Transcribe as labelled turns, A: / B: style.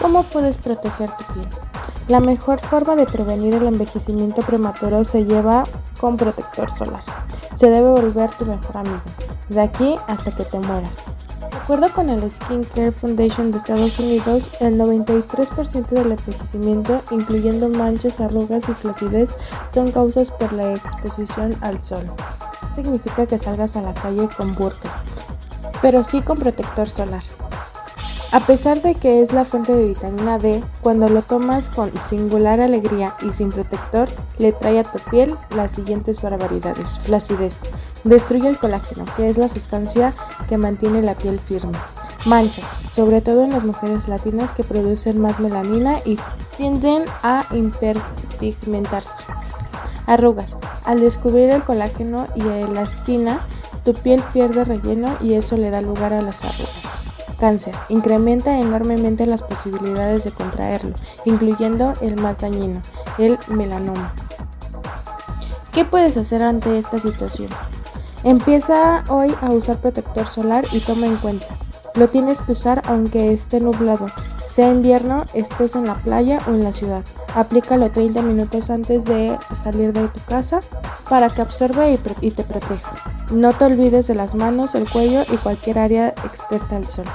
A: ¿Cómo puedes proteger tu piel? La mejor forma de prevenir el envejecimiento prematuro se lleva con protector solar. Se debe volver tu mejor amigo, de aquí hasta que te mueras. De acuerdo con el Skin Care Foundation de Estados Unidos, el 93% del envejecimiento, incluyendo manchas, arrugas y flacidez, son causas por la exposición al sol. Significa que salgas a la calle con burka, pero sí con protector solar. A pesar de que es la fuente de vitamina D, cuando lo tomas con singular alegría y sin protector, le trae a tu piel las siguientes barbaridades. Flacidez. Destruye el colágeno, que es la sustancia que mantiene la piel firme. Manchas, sobre todo en las mujeres latinas que producen más melanina y tienden a hiperpigmentarse. Arrugas. Al descubrir el colágeno y elastina, tu piel pierde relleno y eso le da lugar a las arrugas. Cáncer. Incrementa enormemente las posibilidades de contraerlo, incluyendo el más dañino, el melanoma. ¿Qué puedes hacer ante esta situación? Empieza hoy a usar protector solar y toma en cuenta. Lo tienes que usar aunque esté nublado, sea invierno, estés en la playa o en la ciudad. Aplícalo 30 minutos antes de salir de tu casa para que absorba y, te proteja. No te olvides de las manos, el cuello y cualquier área expuesta al sol.